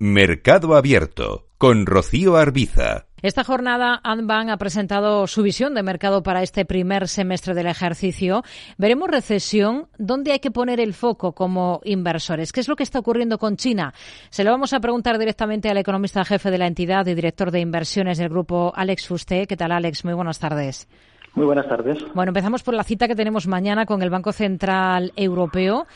Mercado Abierto con Rocío Arbiza. Esta jornada Anban ha presentado su visión de mercado para este primer semestre del ejercicio. Veremos recesión. ¿Dónde hay que poner el foco como inversores? ¿Qué es lo que está ocurriendo con China? Se lo vamos a preguntar directamente al economista jefe de la entidad y director de inversiones del grupo Alex Fusté. ¿Qué tal, Alex? Muy buenas tardes. Muy buenas tardes. Bueno, empezamos por la cita que tenemos mañana con el Banco Central Europeo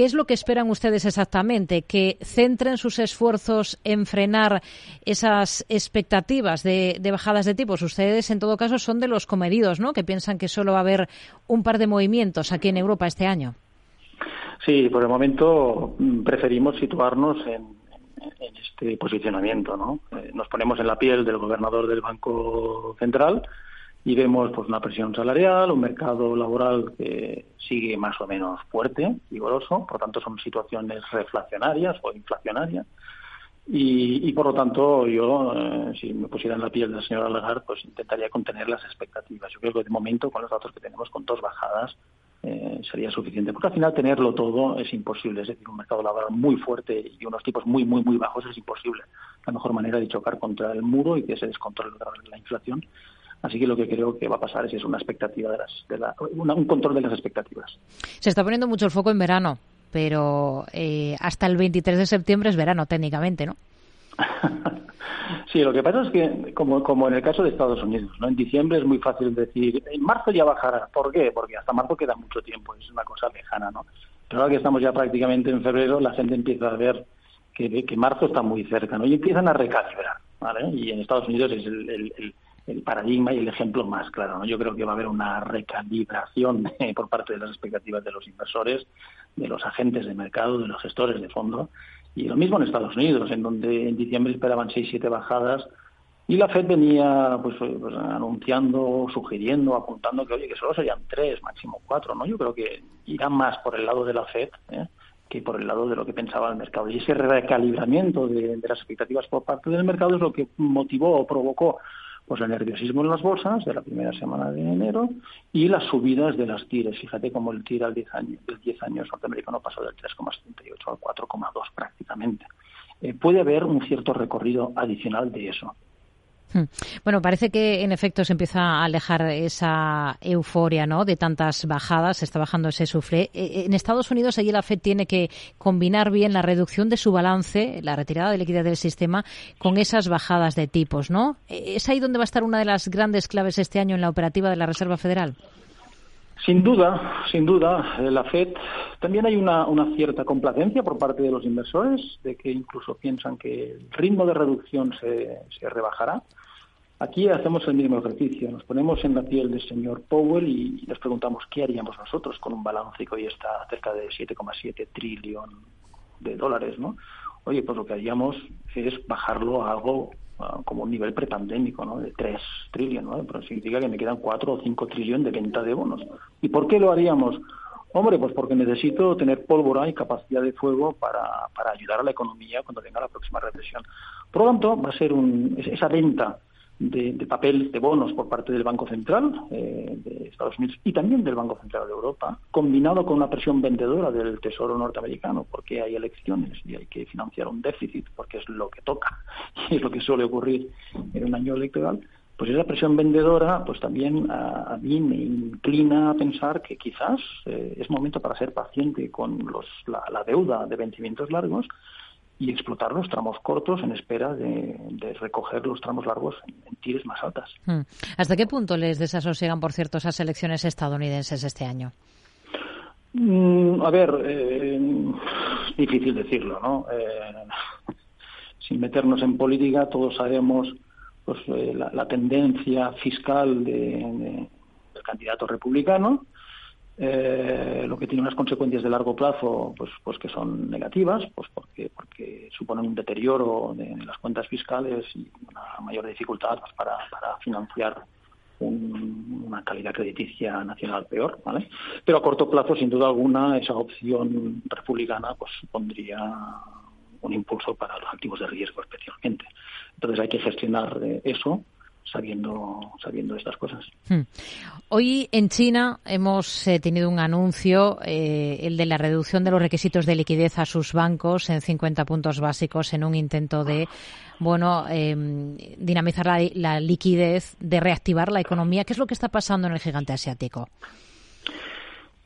¿Qué es lo que esperan ustedes exactamente? ¿Que centren sus esfuerzos en frenar esas expectativas de, bajadas de tipos? Ustedes, en todo caso, son de los comedidos, ¿no? Que piensan que solo va a haber un par de movimientos aquí en Europa este año. Sí, por el momento mm, preferimos situarnos en, este posicionamiento, ¿no? Eh, nos ponemos en la piel del gobernador del Banco Central y vemos pues una presión salarial, un mercado laboral que sigue más o menos fuerte, vigoroso, por lo tanto son situaciones reflacionarias o inflacionarias. Y, por lo tanto, yo, eh, si me pusiera en la piel de la señora Lagarde, pues intentaría contener las expectativas. Yo creo que de momento, con los datos que tenemos, con dos bajadas, eh, sería suficiente. Porque al final tenerlo todo es imposible. Es decir, un mercado laboral muy fuerte y unos tipos muy, muy, muy bajos es imposible. La mejor manera de chocar contra el muro y que se descontrole la inflación Así que lo que creo que va a pasar es, es una expectativa de las, de la, un control de las expectativas. Se está poniendo mucho el foco en verano, pero eh, hasta el 23 de septiembre es verano técnicamente, ¿no? sí, lo que pasa es que, como, como en el caso de Estados Unidos, ¿no? en diciembre es muy fácil decir, en marzo ya bajará. ¿Por qué? Porque hasta marzo queda mucho tiempo, es una cosa lejana, ¿no? Pero ahora que estamos ya prácticamente en febrero, la gente empieza a ver que, que marzo está muy cerca, ¿no? Y empiezan a recalibrar, ¿vale? Y en Estados Unidos es el el paradigma y el ejemplo más claro. ¿no? Yo creo que va a haber una recalibración eh, por parte de las expectativas de los inversores, de los agentes de mercado, de los gestores de fondo. Y lo mismo en Estados Unidos, en donde en diciembre esperaban seis, siete bajadas y la Fed venía pues, pues, anunciando, sugiriendo, apuntando que oye que solo serían tres, máximo cuatro. ¿no? Yo creo que irá más por el lado de la Fed. ¿eh? que por el lado de lo que pensaba el mercado. Y ese recalibramiento de, de, las expectativas por parte del mercado es lo que motivó o provocó pues el nerviosismo en las bolsas de la primera semana de enero y las subidas de las tires. Fíjate cómo el TIR al 10 años, el 10 años norteamericano pasó del 3,78 al 4,2 prácticamente. Eh, puede haber un cierto recorrido adicional de eso. Hmm. Bueno, parece que en efecto se empieza a alejar esa euforia ¿no? de tantas bajadas, se está bajando ese sufre. Eh, eh, en Estados Unidos, allí la FED tiene que combinar bien la reducción de su balance, la retirada de liquidez del sistema, con esas bajadas de tipos. ¿no? Eh, ¿Es ahí donde va a estar una de las grandes claves este año en la operativa de la Reserva Federal? Sin duda, sin duda, la Fed también hay una, cierta complacencia por parte de los inversores, de que incluso piensan que el ritmo de reducción se rebajará. Aquí hacemos el mismo ejercicio, nos ponemos en la piel del señor Powell y nos preguntamos qué haríamos nosotros con un balance que hoy está cerca de 7,7 trillón de dólares, ¿no? Oye, pues lo que haríamos es bajarlo a algo como un nivel prepandémico, ¿no? De 3 trillones, ¿no? Pero significa que me quedan 4 o 5 trillones de venta de bonos. ¿Y por qué lo haríamos? Hombre, pues porque necesito tener pólvora y capacidad de fuego para, para ayudar a la economía cuando venga la próxima recesión. Por lo tanto, va a ser un, esa venta de, de, papel de bonos por parte del Banco Central eh, de Estados Unidos y también del Banco Central de Europa, combinado con una presión vendedora del Tesoro norteamericano, porque hay elecciones y hay que financiar un déficit, porque es lo que toca y es lo que suele ocurrir en un año electoral, pues esa presión vendedora pues también a, mí me inclina a pensar que quizás eh, es momento para ser paciente con los, la deuda de vencimientos largos y explotar los tramos cortos en espera de, recoger los tramos largos en, tires más altas. Hmm. ¿Hasta qué punto les desasosiegan, por cierto, esas elecciones estadounidenses este año? Mm, a ver, eh, difícil decirlo, ¿no? Eh, sin meternos en política, todos sabemos pues, eh, la, tendencia fiscal del candidato republicano eh, lo que tiene unas consecuencias de largo plazo pues pues que son negativas pues porque porque suponen un deterioro de, las cuentas fiscales y una mayor dificultad pues, para, para financiar una calidad crediticia nacional peor, ¿vale? Pero a corto plazo, sin duda alguna, esa opción republicana pues supondría un impulso para los activos de riesgo especialmente. Entonces hay que gestionar eh, eso sabiendo, sabiendo estas cosas. Hmm. Hoy en China hemos eh, tenido un anuncio, eh, el de la reducción de los requisitos de liquidez a sus bancos en 50 puntos básicos en un intento de, bueno, em, dinamizar la, la liquidez, de reactivar la economía. ¿Qué es lo que está pasando en el gigante asiático?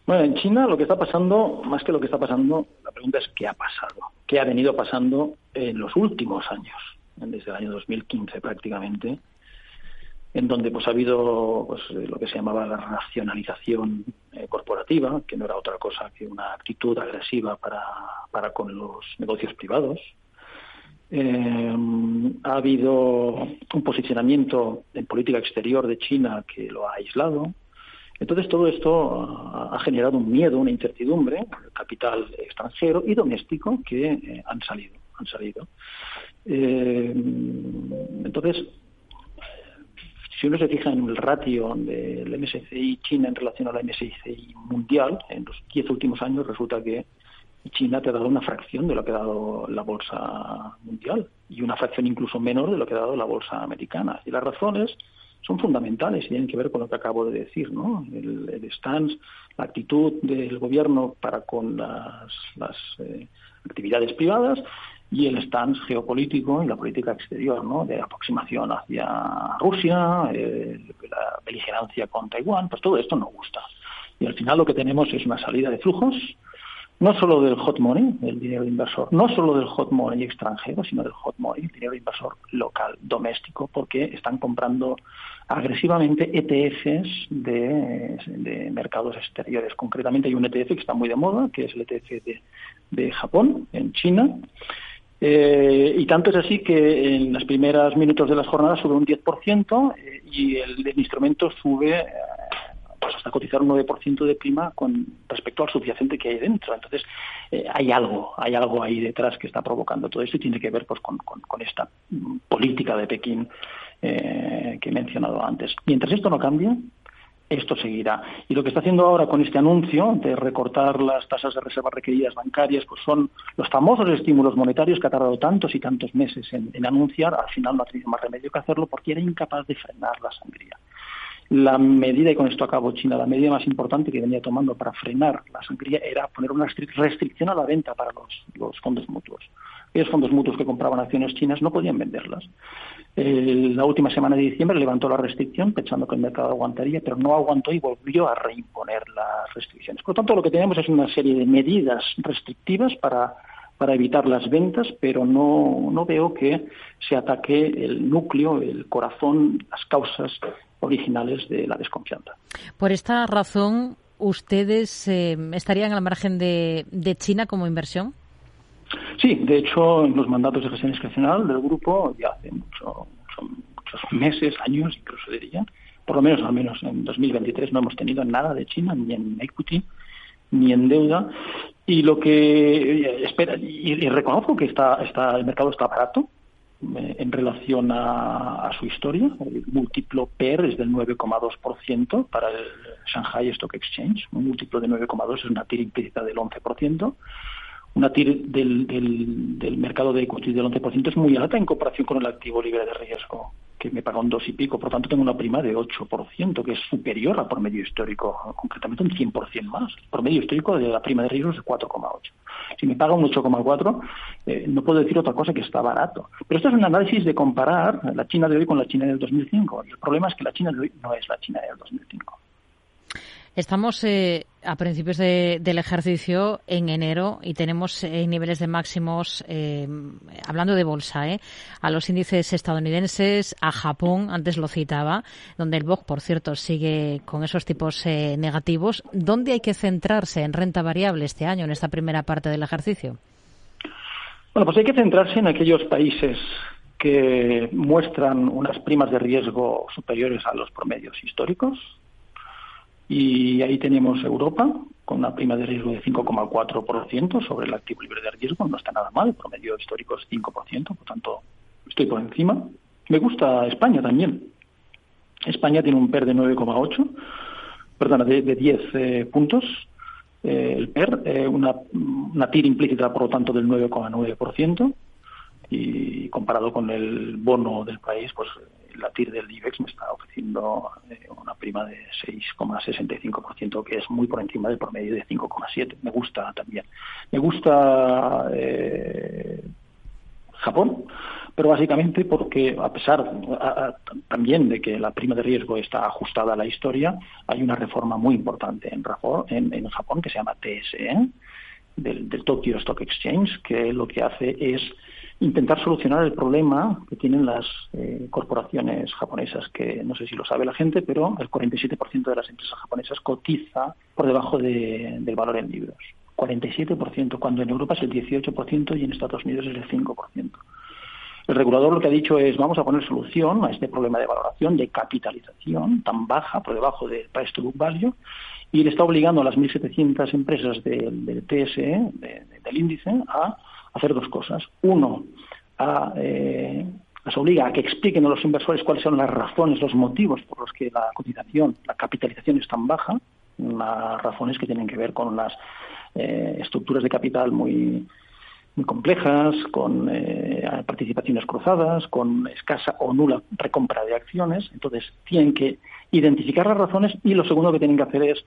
Bueno, en China lo que está pasando, más que lo que está pasando, la pregunta es qué ha pasado, qué ha venido pasando en los últimos años, desde el año 2015 prácticamente, en donde pues ha habido pues lo que se llamaba la racionalización eh, corporativa, que no era otra cosa que una actitud agresiva para, para con los negocios privados. Eh, ha habido un posicionamiento en política exterior de China que lo ha aislado. Entonces todo esto ha generado un miedo, una incertidumbre, capital extranjero y doméstico que eh, han salido, han salido. Eh, entonces, si uno se fija en el ratio del MSCI China en relación a la MSCI mundial, en los diez últimos años resulta que China te ha dado una fracción de lo que ha dado la bolsa mundial y una fracción incluso menor de lo que ha dado la bolsa americana. Y las razones son fundamentales y tienen que ver con lo que acabo de decir, ¿no? El, stance, la actitud del gobierno para con las, eh, actividades privadas y el stance geopolítico y la política exterior, ¿no? De aproximación hacia Rusia, la beligerancia con Taiwán, pues todo esto no gusta. Y al final lo que tenemos es una salida de flujos, no solo del hot money, el dinero inversor, no solo del hot money extranjero, sino del hot money, el dinero inversor local, doméstico, porque están comprando agresivamente ETFs de, mercados exteriores. Concretamente hay un ETF que está muy de moda, que es el ETF de, Japón, en China. Eh, y tanto es así que en los primeros minutos de las jornadas sube un 10% eh, y el, instrumento sube eh, pues hasta cotizar un 9% de prima con respecto al subyacente que hay dentro. Entonces, eh, hay algo, hay algo ahí detrás que está provocando todo esto y tiene que ver pues con, esta política de Pekín eh, que he mencionado antes. Mientras esto no cambie, esto seguirá. Y lo que está haciendo ahora con este anuncio de recortar las tasas de reservas requeridas bancarias, pues son los famosos estímulos monetarios que ha tardado tantos y tantos meses en, en anunciar. Al final no ha tenido más remedio que hacerlo porque era incapaz de frenar la sangría. La medida, y con esto acabo China, la medida más importante que venía tomando para frenar la sangría era poner una restricción a la venta para los, fondos mutuos. Aquellos fondos mutuos que compraban acciones chinas no podían venderlas. la última semana de diciembre levantó la restricción pensando que el mercado aguantaría, pero no aguantó y volvió a reimponer las restricciones. Por lo tanto, lo que tenemos es una serie de medidas restrictivas para para evitar las ventas, pero no, no veo que se ataque el núcleo, el corazón, las causas originales de la desconfianza. Por esta razón, ¿ustedes eh, estarían al margen de, China como inversión? Sí, de hecho, en los mandatos de gestión discrecional del grupo ya hace mucho, muchos meses, años incluso diría, por lo menos al menos en 2023 no hemos tenido nada de China, ni en equity, ni en deuda. Y lo que eh, espera, y, reconozco que está, está, el mercado está barato, en relación a, su historia. El múltiplo PER es del 9,2% para el Shanghai Stock Exchange. Un múltiplo de 9,2 es una TIR implícita del 11%. Una TIR del, del, mercado de equity del 11% es muy alta en comparación con el activo libre de riesgo que me paga un dos y pico, por tanto tengo una prima de 8%, que es superior al promedio histórico, concretamente un 100% más. El promedio histórico de la prima de riesgo es 4,8. Si me paga un 8,4, eh, no puedo decir otra cosa que está barato. Pero esto es un análisis de comparar la China de hoy con la China del 2005. Y el problema es que la China de hoy no es la China del 2005. Estamos eh, a principios del ejercicio en enero y tenemos eh, niveles de máximos, eh, hablando de bolsa, eh, a los índices estadounidenses, a Japón, antes lo citaba, donde el BOC, por cierto, sigue con esos tipos negativos. ¿Dónde hay que centrarse en renta variable este año, en esta primera parte del ejercicio? Bueno, pues hay que centrarse en aquellos países que muestran unas primas de riesgo superiores a los promedios históricos, y ahí tenemos Europa con una prima de riesgo de 5,4% sobre el activo libre de riesgo. No está nada mal, el promedio histórico es 5%, por tanto estoy por encima. Me gusta España también. España tiene un PER de 9,8, perdona, de, 10 eh, puntos. Eh, el PER, eh, una, una TIR implícita, por lo tanto, del 9,9%. y comparado con el bono del país, pues la TIR del IBEX me está ofreciendo eh, una prima de 6,65%, que es muy por encima del promedio de 5,7%. Me gusta también. Me gusta eh, Japón, pero básicamente porque a pesar también de que la prima de riesgo está ajustada a la historia, hay una reforma muy importante en, en, Japón que se llama TSE, del, del Tokyo Stock Exchange, que lo que hace es intentar solucionar el problema que tienen las eh, corporaciones japonesas, que no sé si lo sabe la gente, pero el 47% de las empresas japonesas cotiza por debajo del valor en libros. 47%, cuando en Europa es el 18% y en Estados Unidos es el 5%. El regulador lo que ha dicho es vamos a poner solución a este problema de valoración, de capitalización tan baja por debajo del price to book value y le está obligando a las 1.700 empresas del, TSE, del índice, a hacer dos cosas. Uno, a, eh, obliga a que expliquen a los inversores cuáles son las razones, los motivos por los que la cotización, la capitalización es tan baja, las razones que tienen que ver con las eh, estructuras de capital muy, complejas, con eh, participaciones cruzadas, con escasa o nula recompra de acciones. Entonces, tienen que identificar las razones y lo segundo que tienen que hacer es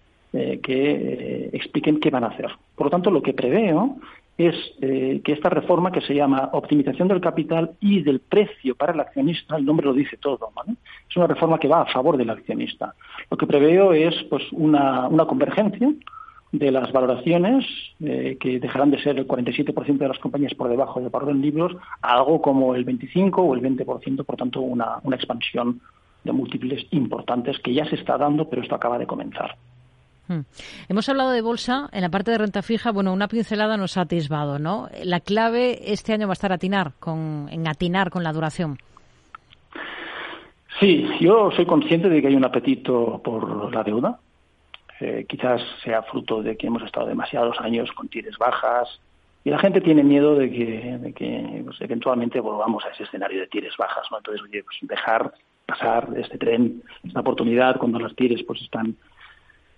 que expliquen qué van a hacer. Por lo tanto, lo que preveo es eh, que esta reforma que se llama optimización del capital y del precio para el accionista, el nombre lo dice todo, es una reforma que va a favor del accionista. Lo que preveo es pues una, convergencia de las valoraciones eh, que dejarán de ser el 47% de las compañías por debajo del valor en libros a algo como el 25 o el 20%, por tanto una, una expansión de múltiples importantes que ya se está dando, pero esto acaba de comenzar. Hmm. Hemos hablado de bolsa, en la parte de renta fija, bueno, una pincelada nos ha atisbado, ¿no? La clave este año va a estar atinar con, en atinar con la duración. Sí, yo soy consciente de que hay un apetito por la deuda. Eh, quizás sea fruto de que hemos estado demasiados años con tires bajas y la gente tiene miedo de que, de que pues, eventualmente volvamos a ese escenario de tires bajas, ¿no? Entonces, oye, pues dejar pasar este tren, esta oportunidad cuando las tires pues están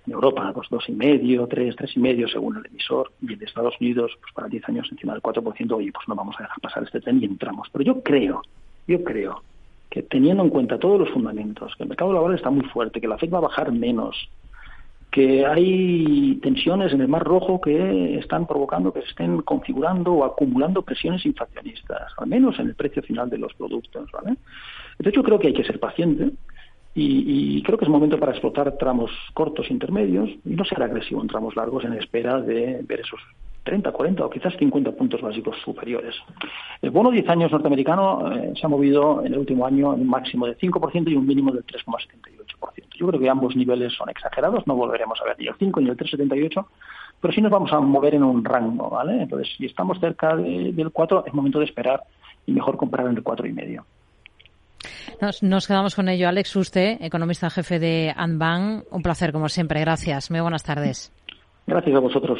en Europa, pues dos y medio, tres, tres y medio según el emisor, y en Estados Unidos, pues para 10 años encima del 4%, oye, pues no vamos a dejar pasar este tren y entramos. Pero yo creo, yo creo que teniendo en cuenta todos los fundamentos, que el mercado laboral está muy fuerte, que la FED va a bajar menos, que hay tensiones en el Mar Rojo que están provocando que se estén configurando o acumulando presiones inflacionistas, al menos en el precio final de los productos. De hecho, creo que hay que ser paciente, y, creo que es momento para explotar tramos cortos intermedios y no ser agresivo en tramos largos en espera de ver esos 30, 40 o quizás 50 puntos básicos superiores. El bono 10 años norteamericano eh, se ha movido en el último año en un máximo de 5% y un mínimo del 3,78%. Yo creo que ambos niveles son exagerados, no volveremos a ver ni el 5 ni el 3,78%, pero sí nos vamos a mover en un rango, ¿vale? Entonces, si estamos cerca del 4, es momento de esperar y mejor comprar en el 4,5%. Nos, quedamos con ello. Alex Uste, economista jefe de Anbank. Un placer, como siempre. Gracias. Muy buenas tardes. Gracias a vosotros.